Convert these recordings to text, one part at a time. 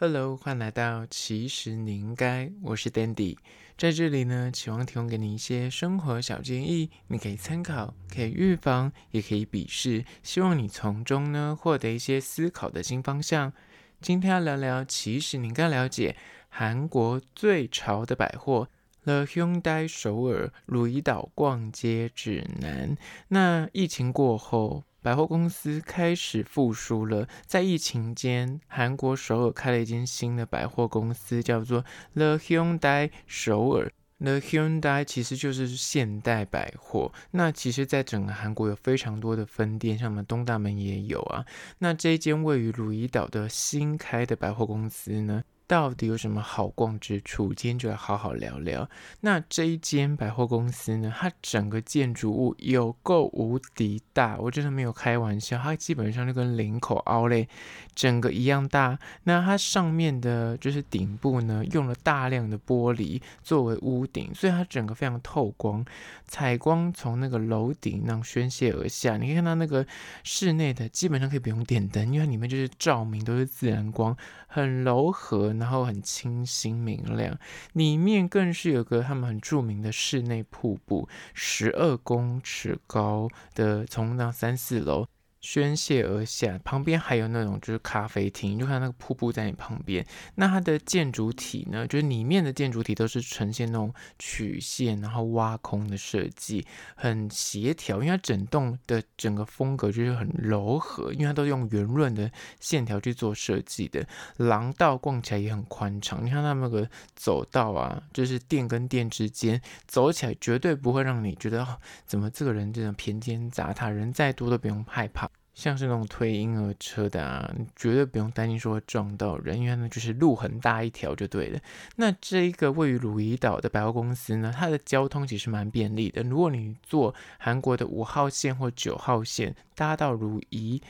Hello，欢迎来到其实你应该，我是 Dandy，在这里呢，期望提供给你一些生活小建议，你可以参考，可以预防，也可以鄙视，希望你从中呢获得一些思考的新方向。今天要聊聊，其实你应该了解韩国最潮的百货 The Hyundai 首尔汝矣岛逛街指南。那疫情过后，百货公司开始复苏了。在疫情间，韩国首尔开了一间新的百货公司，叫做 The Hyundai 首尔。The Hyundai 其实就是现代百货。那其实，在整个韩国有非常多的分店，像我们东大门也有啊。那这一间位于汝矣岛的新开的百货公司呢，到底有什么好逛之处？今天就来好好聊聊。那这一间百货公司呢，它整个建筑物有够无敌大，我真的没有开玩笑，它基本上就跟林口 Outlet 整个一样大。那它上面的就是顶部呢，用了大量的玻璃作为屋顶，所以它整个非常透光，采光从那个楼顶那宣泄而下。你可以看到那个室内的基本上可以不用点灯，因为它里面就是照明都是自然光，很柔和。然后很清新明亮，里面更是有个他们很著名的室内瀑布，十二公尺高的，从那三四楼。宣泄而下，旁边还有那种就是咖啡厅，就看那个瀑布在你旁边。那它的建筑体呢，就是里面的建筑体都是呈现那种曲线，然后挖空的设计，很协调。因为它整栋的整个风格就是很柔和，因为它都用圆润的线条去做设计的。廊道逛起来也很宽敞，你看它那个走道啊，就是店跟店之间走起来绝对不会让你觉得，怎么这个人这种偏见杂沓，人再多都不用害怕。像是那种推婴儿车的啊，你绝对不用担心说会撞到人，因为那就是路很大一条就对了。那这一个位于汝矣岛的百货公司呢，它的交通其实蛮便利的。如果你坐韩国的五号线或九号线搭到汝矣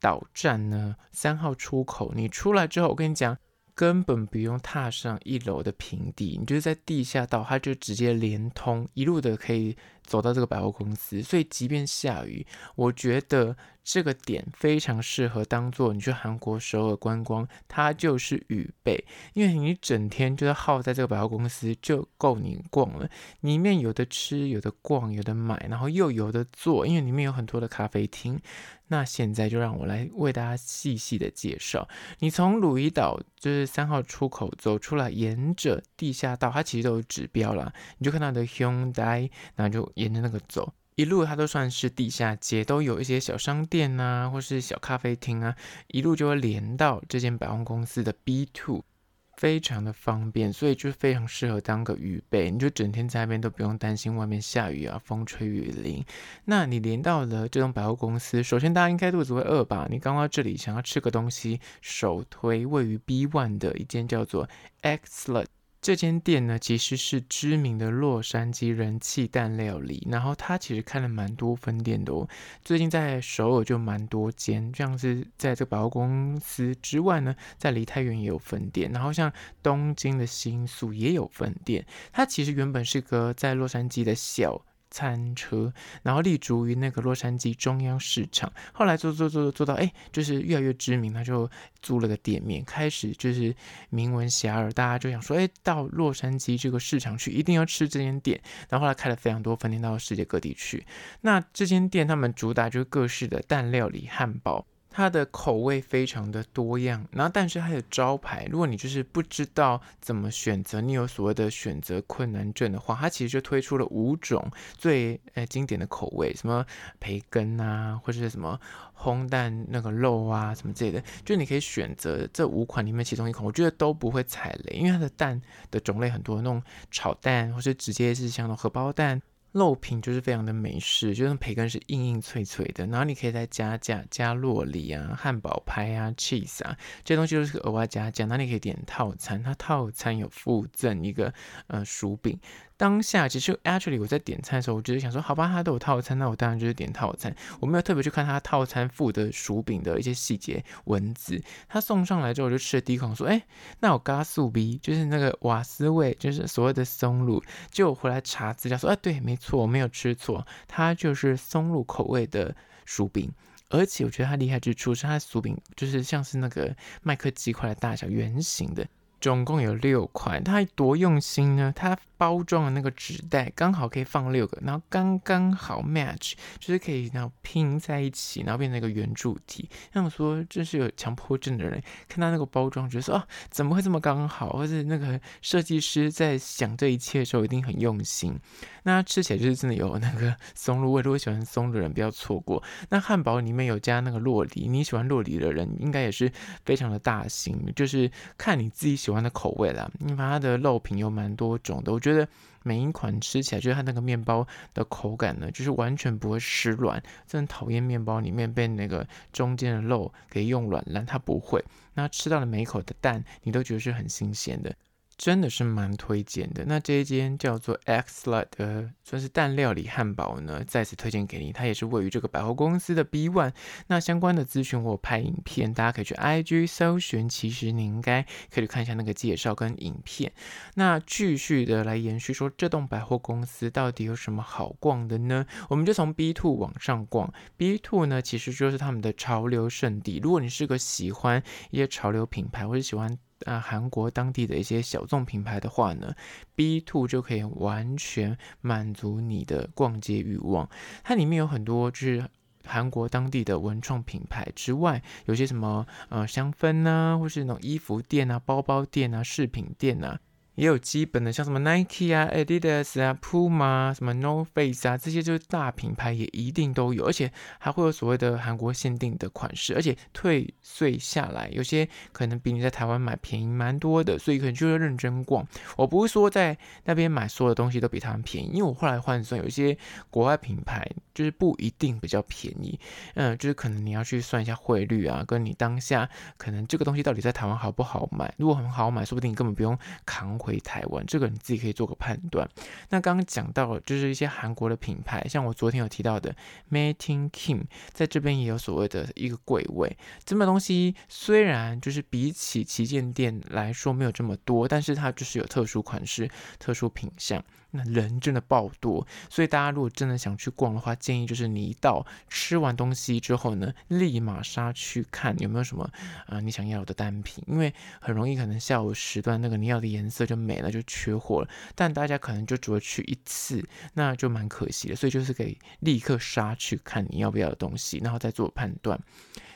岛站呢，三号出口，你出来之后，我跟你讲。根本不用踏上一楼的平地，你就是在地下道，它就直接连通，一路的可以走到这个百货公司。所以即便下雨，我觉得这个点非常适合当做你去韩国首尔观光，它就是雨备，因为你整天就是耗在这个百货公司就够你逛了。里面有的吃，有的逛，有的买，然后又有的坐，因为里面有很多的咖啡厅。那现在就让我来为大家细细的介绍。你从鲁伊岛就是三号出口走出来，沿着地下道，它其实都有指标啦，你就看到的 Hyundai，那就沿着那个走，一路它都算是地下街，都有一些小商店啊，或是小咖啡厅啊，一路就会连到这间百货公司的 B two。非常的方便，所以就非常适合当个雨备，你就整天在那边都不用担心外面下雨啊，风吹雨淋。那你连到了这种百货公司，首先大家应该肚子会饿吧？你刚到这里想要吃个东西，首推位于 B One 的一间叫做 Excellent。这间店呢，其实是知名的洛杉矶人气蛋料理，然后它其实开了蛮多分店的哦。最近在首尔就蛮多间，像是在这个百货公司之外呢，在梨泰院也有分店，然后像东京的新宿也有分店。它其实原本是个在洛杉矶的小。餐车，然后立足于那个洛杉矶中央市场，后来做做做做到，哎，就是越来越知名，他就租了个店面，开始就是名闻遐迩，大家就想说，哎，到洛杉矶这个市场去，一定要吃这间店。然后后来开了非常多分店到世界各地去。那这间店他们主打就是各式的蛋料理、汉堡。它的口味非常的多样，然后但是它的招牌，如果你就是不知道怎么选择，你有所谓的选择困难症的话，它其实就推出了五种最呃经典的口味，什么培根啊，或者是什么烘蛋那个肉啊，什么之类的，就你可以选择这五款里面其中一款，我觉得都不会踩雷，因为它的蛋的种类很多，那种炒蛋或是直接是像那种荷包蛋。肉品就是非常的美式，就是培根是硬硬脆脆的，然后你可以再加价加洛里啊、汉堡派啊、cheese 啊，这些东西都是额外加价。那你可以点套餐，它套餐有附赠一个呃薯饼。当下其实 actually 我在点餐的时候，我就是想说，好吧，他都有套餐，那我当然就是点套餐。我没有特别去看他套餐附的薯饼的一些细节文字。他送上来之后，我就吃了第一口，说，哎，那我嘎素 B 就是那个瓦斯味，就是所谓的松露。就我回来查资料说，哎，对，没错，我没有吃错，它就是松露口味的薯饼。而且我觉得它厉害之处是它的薯饼就是像是那个麦克鸡块的大小，圆形的。总共有六块，它多用心呢？它包装的那个纸袋刚好可以放六个，然后刚刚好 match，就是可以然后拼在一起，然后变成一个圆柱体。那我说，这是有强迫症的人看到那个包装，觉得说啊，怎么会这么刚好？或者那个设计师在想这一切的时候一定很用心。那吃起来就是真的有那个松露味，如果喜欢松露的人不要错过。那汉堡里面有加那个洛梨，你喜欢洛梨的人应该也是非常的大心，就是看你自己喜欢。的口味啦，因为它的肉品有蛮多种的，我觉得每一款吃起来，就是它那个面包的口感呢，就是完全不会湿软。真的讨厌面包里面被那个中间的肉给用软烂，它不会。那吃到了每一口的蛋，你都觉得是很新鲜的。真的是蛮推荐的。那这一间叫做 Eggslut 的，算是蛋料理汉堡呢，再次推荐给你。它也是位于这个百货公司的 B One。那相关的资讯我拍影片，大家可以去 IG 搜寻。其实你应该可以去看一下那个介绍跟影片。那继续的来延续说，这栋百货公司到底有什么好逛的呢？我们就从 B Two 往上逛。B Two 呢，其实就是他们的潮流圣地。如果你是个喜欢一些潮流品牌，或者喜欢。那，韩国当地的一些小众品牌的话呢，B Two 就可以完全满足你的逛街欲望。它里面有很多就是韩国当地的文创品牌之外，有些什么呃香氛呐、或是那种衣服店啊、包包店啊、饰品店啊。也有基本的，像什么 Nike 啊、Adidas 啊、Puma、什么 No Face 啊，这些就是大品牌，也一定都有，而且还会有所谓的韩国限定的款式，而且退税下来，有些可能比你在台湾买便宜蛮多的，所以可能就要认真逛。我不是说在那边买所有的东西都比他们便宜，因为我后来换算，有些国外品牌就是不一定比较便宜，嗯，就是可能你要去算一下汇率啊，跟你当下可能这个东西到底在台湾好不好买，如果很好买，说不定你根本不用扛。回台湾，这个你自己可以做个判断。那刚刚讲到就是一些韩国的品牌，像我昨天有提到的，Martin Kim，在这边也有所谓的一个柜位。这么东西虽然就是比起旗舰店来说没有这么多，但是它就是有特殊款式、特殊品相。那人真的爆多，所以大家如果真的想去逛的话，建议就是你一到吃完东西之后呢，立马杀去看有没有什么啊、你想要的单品，因为很容易可能下午时段那个你要的颜色就没了，就缺货了。但大家可能就只会去一次，那就蛮可惜的，所以就是可以立刻杀去看你要不要的东西，然后再做判断。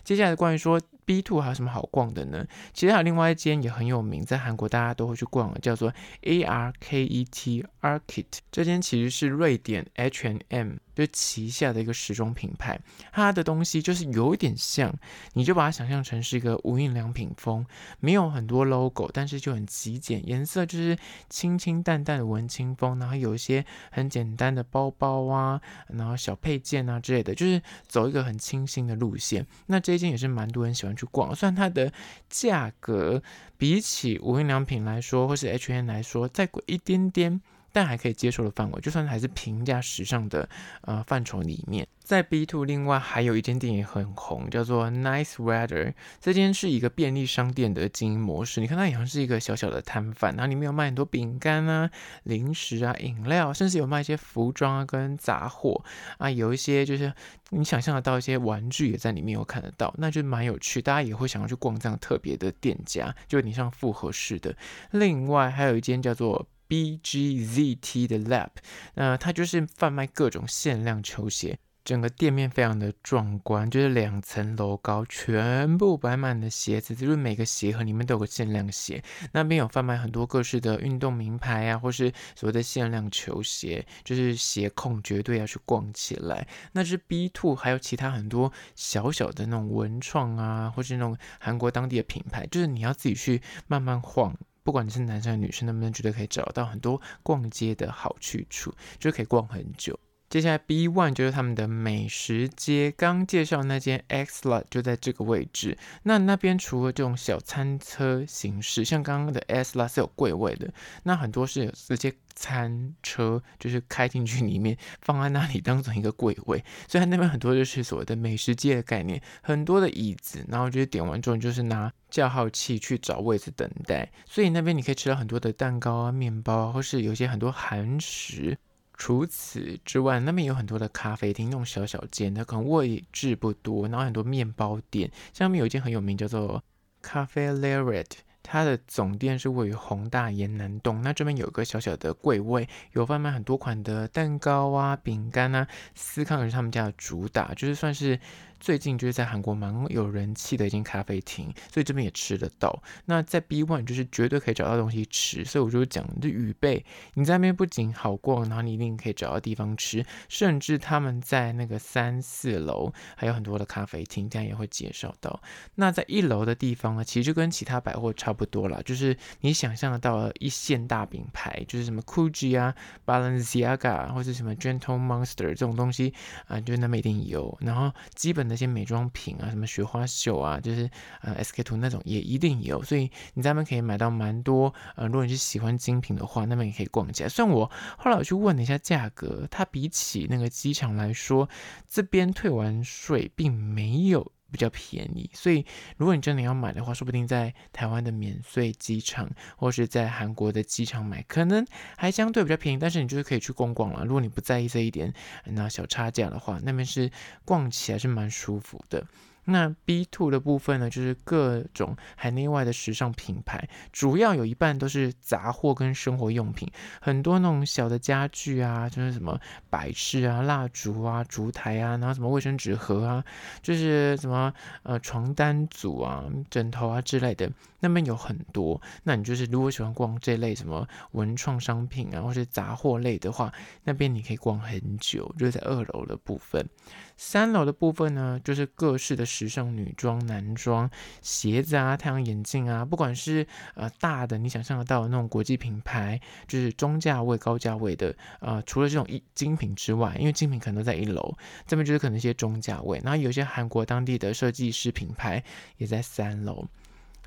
接下来关于说 B Two 还有什么好逛的呢？其实还有另外一间也很有名，在韩国大家都会去逛，叫做 A R K E T Arket。这间其实是瑞典 H and M 就是旗下的一个时装品牌，它的东西就是有一点像，你就把它想象成是一个无印良品风，没有很多 logo，但是就很极简，颜色就是清清淡淡的文青风，然后有一些很简单的包包啊，然后小配件啊之类的，就是走一个很清新的路线。那这一间也是蛮多人喜欢去逛，虽然它的价格比起无印良品来说，或是 H&M 来说再贵一点点。但还可以接受的范围，就算还是平价时尚的呃范畴里面，在 B Two 另外还有一间店也很红，叫做 Nice Weather。这间是一个便利商店的经营模式，你看它好像是一个小小的摊贩，然后里面有卖很多饼干啊、零食啊、饮料，甚至有卖一些服装啊跟杂货啊，有一些就是你想象得到一些玩具也在里面有看得到，那就蛮有趣，大家也会想要去逛这样特别的店家，就有点像复合式的。另外还有一间叫做 BGZT 的 Lab，那它就是贩卖各种限量球鞋，整个店面非常的壮观，就是两层楼高，全部摆满了鞋子，就是每个鞋盒里面都有个限量鞋。那边有贩卖很多各式的运动名牌啊，或是所谓的限量球鞋，就是鞋控绝对要去逛起来。那是 B Two，还有其他很多小小的那种文创啊，或是那种韩国当地的品牌，就是你要自己去慢慢晃。不管你是男生女生，能不能觉得可以找到很多逛街的好去处，就可以逛很久。接下来 B One 就是他们的美食街，刚介绍那间 Eggslut 就在这个位置。那那边除了这种小餐车形式，像刚刚的 Eggslut 是有柜位的，那很多是有直接餐车，就是开进去里面放在那里当成一个柜位。所以它那边很多就是所谓的美食街的概念，很多的椅子，然后就是点完之后就是拿叫号器去找位置等待。所以那边你可以吃到很多的蛋糕啊、面包，或是有些很多韩食。除此之外，那边有很多的咖啡厅，那种小小间它，可能位置不多，然后很多面包店。下面有一间很有名，叫做咖啡 Lariat，它的总店是位于宏大延南洞。那这边有一个小小的柜位，有贩卖很多款的蛋糕啊、饼干啊，司康也是他们家的主打，就是算是。最近就是在韩国蛮有人气的一间咖啡厅，所以这边也吃得到。那在 B One 就是绝对可以找到东西吃，所以我就讲这预备，你在那边不仅好逛，然后你一定可以找到地方吃，甚至他们在那个三四楼还有很多的咖啡厅，这样也会介绍到。那在一楼的地方呢，其实就跟其他百货差不多啦，就是你想象得到的一线大品牌，就是什么 Gucci 啊、Balenciaga 或者什么 Gentle Monster 这种东西啊，就那么一定有。然后基本。那些美妆品啊，什么雪花秀啊，就是呃 SK two 那种也一定有，所以你在那边可以买到蛮多。呃，如果你是喜欢精品的话，那边也可以逛起来。虽然我后来我去问了一下价格，它比起那个机场来说，这边退完税并没有比较便宜。所以如果你真的要买的话，说不定在台湾的免税机场，或是在韩国的机场买，可能还相对比较便宜。但是你就是可以去逛逛了。如果你不在意这一点，那小差价的话，那边是逛起来是蛮舒服的。那 B two 的部分呢，就是各种海内外的时尚品牌，主要有一半都是杂货跟生活用品，很多那种小的家具啊，就是什么摆饰啊、蜡烛啊、烛台啊，然后什么卫生纸盒啊，就是什么呃床单组啊、枕头啊之类的，那边有很多。那你就是如果喜欢逛这类什么文创商品啊，或是杂货类的话，那边你可以逛很久，就是在二楼的部分。三楼的部分呢，就是各式的时尚女装、男装、鞋子啊、太阳眼镜啊，不管是呃大的，你想象得到的那种国际品牌，就是中价位、高价位的，呃，除了这种一精品之外，因为精品可能都在一楼，这边就是可能一些中价位，然后有些韩国当地的设计师品牌也在三楼。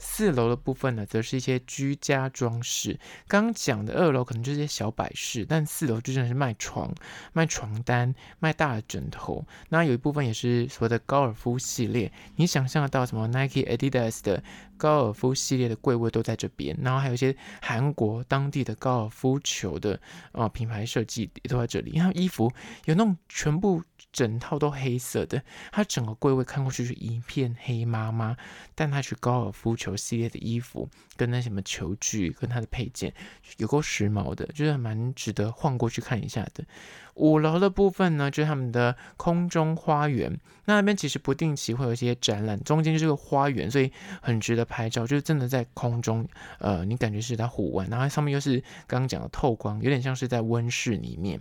四楼的部分呢，则是一些居家装饰。刚刚讲的二楼可能就是些小摆饰，但四楼就真的是卖床、卖床单、卖大的枕头。那有一部分也是所谓的高尔夫系列，你想象得到什么 Nike、Adidas 的高尔夫系列的柜位都在这边。然后还有一些韩国当地的高尔夫球的啊、呃、品牌设计也都在这里。然后衣服有那种全部。整套都黑色的，它整个柜位看过去是一片黑麻麻，但它去高尔夫球系列的衣服，跟那什么球具跟它的配件有够时髦的，就是蛮值得晃过去看一下的。五楼的部分呢，就是他们的空中花园，那边其实不定期会有一些展览，中间就是个花园，所以很值得拍照，就是真的在空中，呃，你感觉是在户外，然后上面又是刚刚讲的透光，有点像是在温室里面。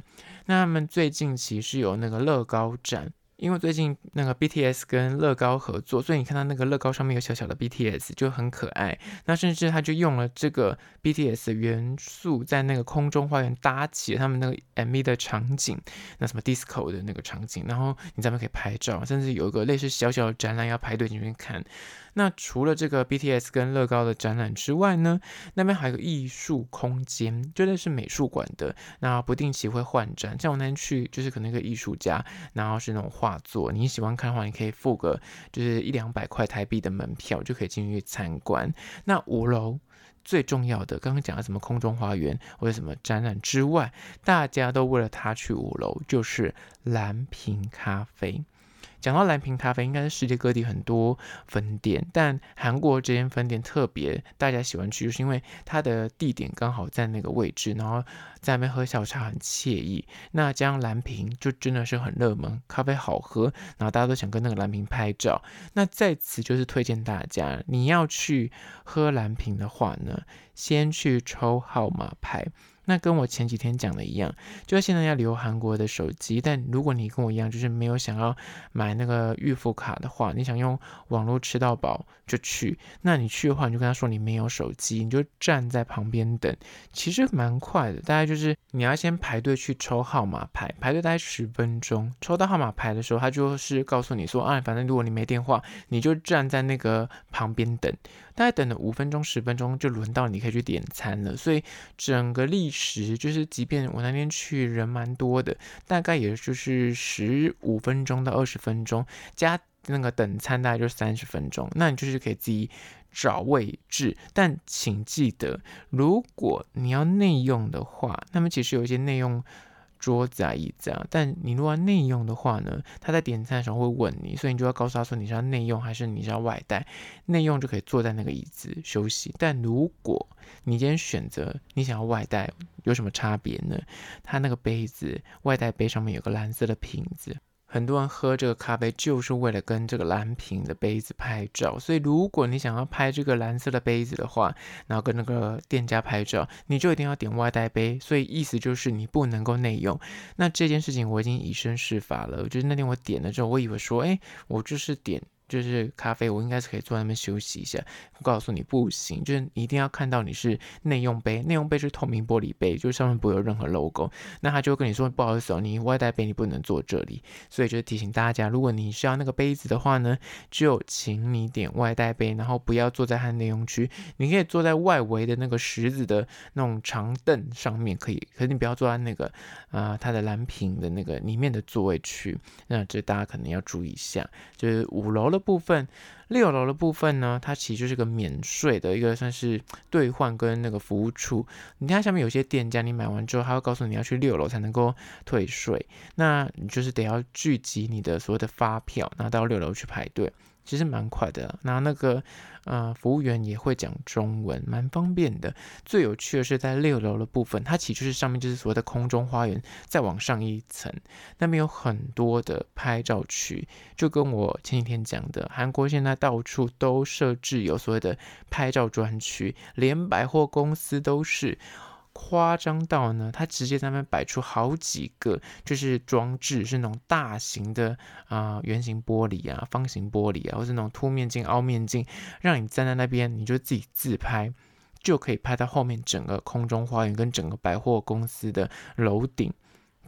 那他们最近其实有那个乐高展。因为最近那个 BTS 跟乐高合作，所以你看到那个乐高上面有小小的 BTS 就很可爱。那甚至他就用了这个 BTS 的元素，在那个空中花园搭起了他们那个 MV 的场景，那什么 disco 的那个场景，然后你在那边可以拍照，甚至有一个类似小小的展览要排队进去看。那除了这个 BTS 跟乐高的展览之外呢，那边还有个艺术空间，绝对是美术馆的。那不定期会换展，像我那天去，就是可能一个艺术家，然后是那种画作，你喜欢看的话，你可以付个就是一两百块台币的门票，就可以进去参观。那五楼最重要的，刚刚讲了什么空中花园或者什么展览之外，大家都为了它去五楼，就是蓝瓶咖啡。讲到蓝瓶咖啡，应该是世界各地很多分店，但韩国这间分店特别大家喜欢去，就是因为它的地点刚好在那个位置，然后在那边喝下午茶很惬意。那这样蓝瓶就真的是很热门，咖啡好喝，然后大家都想跟那个蓝瓶拍照。那在此就是推荐大家，你要去喝蓝瓶的话呢，先去抽号码牌。那跟我前几天讲的一样，就是现在要留韩国的手机，但如果你跟我一样，就是没有想要买那个预付卡的话，你想用网络吃到饱就去。那你去的话，你就跟他说你没有手机，你就站在旁边等，其实蛮快的。大概就是你要先排队去抽号码牌，排队大概十分钟，抽到号码牌的时候，他就是告诉你说，啊，反正如果你没电话，你就站在那个旁边等。大概等了五分钟、十分钟，就轮到你可以去点餐了。所以整个历时就是，即便我那天去人蛮多的，大概也就是十五分钟到二十分钟，加那个等餐大概就三十分钟。那你就是可以自己找位置，但请记得，如果你要内用的话，那么其实有一些内用桌子啊、椅子啊。但你如果要内用的话呢，他在点餐的时候会问你，所以你就要告诉他说你是要内用还是你是要外带。内用就可以坐在那个椅子休息，但如果你今天选择你想要外带，有什么差别呢？他那个杯子外带杯上面有个蓝色的瓶子。很多人喝这个咖啡就是为了跟这个蓝瓶的杯子拍照，所以如果你想要拍这个蓝色的杯子的话，然后跟那个店家拍照，你就一定要点外带杯。所以意思就是你不能够内用。那这件事情我已经以身试法了，就是那天我点了之后，我以为说，哎，我就是点。就是咖啡，我应该是可以坐在那边休息一下。我告诉你不行，就是一定要看到你是内用杯，内用杯是透明玻璃杯，就上面不会有任何 logo。那他就跟你说不好意思哦，你外带杯你不能坐这里。所以就提醒大家，如果你需要那个杯子的话呢，就请你点外带杯，然后不要坐在他内用区。你可以坐在外围的那个石子的那种长凳上面，可以，可是你不要坐在那个啊、呃、它的蓝瓶的那个里面的座位区。那这大家可能要注意一下，就是五楼的。部分六楼的部分呢，它其实就是个免税的一个算是兑换跟那个服务处。你看下面有些店家，你买完之后，他会告诉你要去六楼才能够退税，那你就是得要聚集你的所谓的发票，拿到六楼去排队。其实蛮快的，然后那个呃服务员也会讲中文，蛮方便的。最有趣的是在六楼的部分，它其实就是上面就是所谓的空中花园，再往上一层，那边有很多的拍照区，就跟我前几天讲的，韩国现在到处都设置有所谓的拍照专区，连百货公司都是。夸张到呢，它直接在那边摆出好几个，就是装置，是那种大型的啊、圆形玻璃啊、方形玻璃啊，或是那种凸面镜、凹面镜，让你站在那边，你就自己自拍，就可以拍到后面整个空中花园跟整个百货公司的楼顶，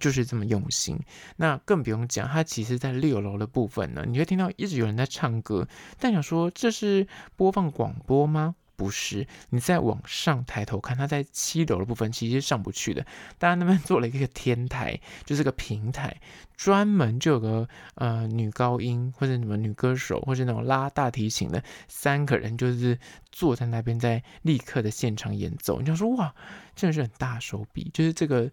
就是这么用心。那更不用讲，它其实在六楼的部分呢，你会听到一直有人在唱歌，但想说这是播放广播吗？不是，你再往上抬头看，它在七楼的部分其实是上不去的。大家那边 做了一个天台，就是个平台，专门就有个呃女高音或者什么女歌手，或者那种拉大提琴的三个人，就是坐在那边在立刻的现场演奏。你就说哇，真的是很大手笔，就是这个。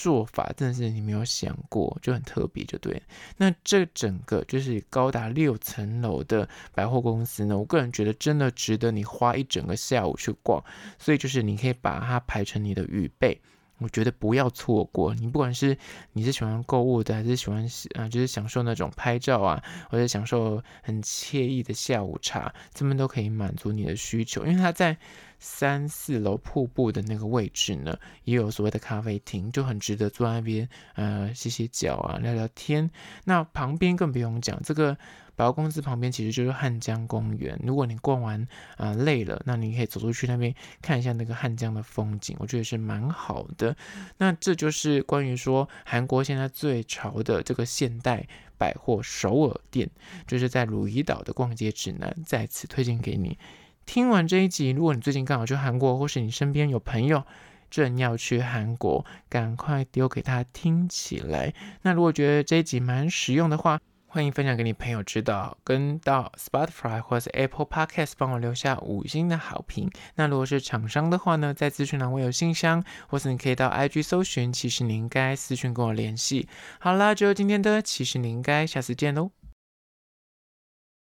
做法真的是你没有想过，就很特别，就对。那这整个就是高达六层楼的百货公司呢，我个人觉得真的值得你花一整个下午去逛。所以就是你可以把它排成你的预备，我觉得不要错过。你不管是你是喜欢购物的，还是喜欢啊、就是享受那种拍照啊，或者享受很惬意的下午茶，这边都可以满足你的需求，因为它在。三四楼瀑布的那个位置呢，也有所谓的咖啡厅，就很值得坐在那边，呃，洗洗脚啊，聊聊天。那旁边更不用讲，这个百货公司旁边其实就是汉江公园。如果你逛完啊、累了，那你可以走出去那边看一下那个汉江的风景，我觉得是蛮好的。那这就是关于说韩国现在最潮的这个现代百货首尔店，就是在汝矣岛的逛街指南，再次推荐给你。听完这一集，如果你最近刚好去韩国，或是你身边有朋友正要去韩国，赶快丢给他听起来。那如果觉得这一集蛮实用的话，欢迎分享给你朋友知道，跟到 Spotify 或是 Apple Podcast 帮我留下五星的好评。那如果是厂商的话呢，在资讯栏我有信箱，或是你可以到 IG 搜寻，其实你应该私讯跟我联系。好啦，就今天的，其实你应该下次见喽。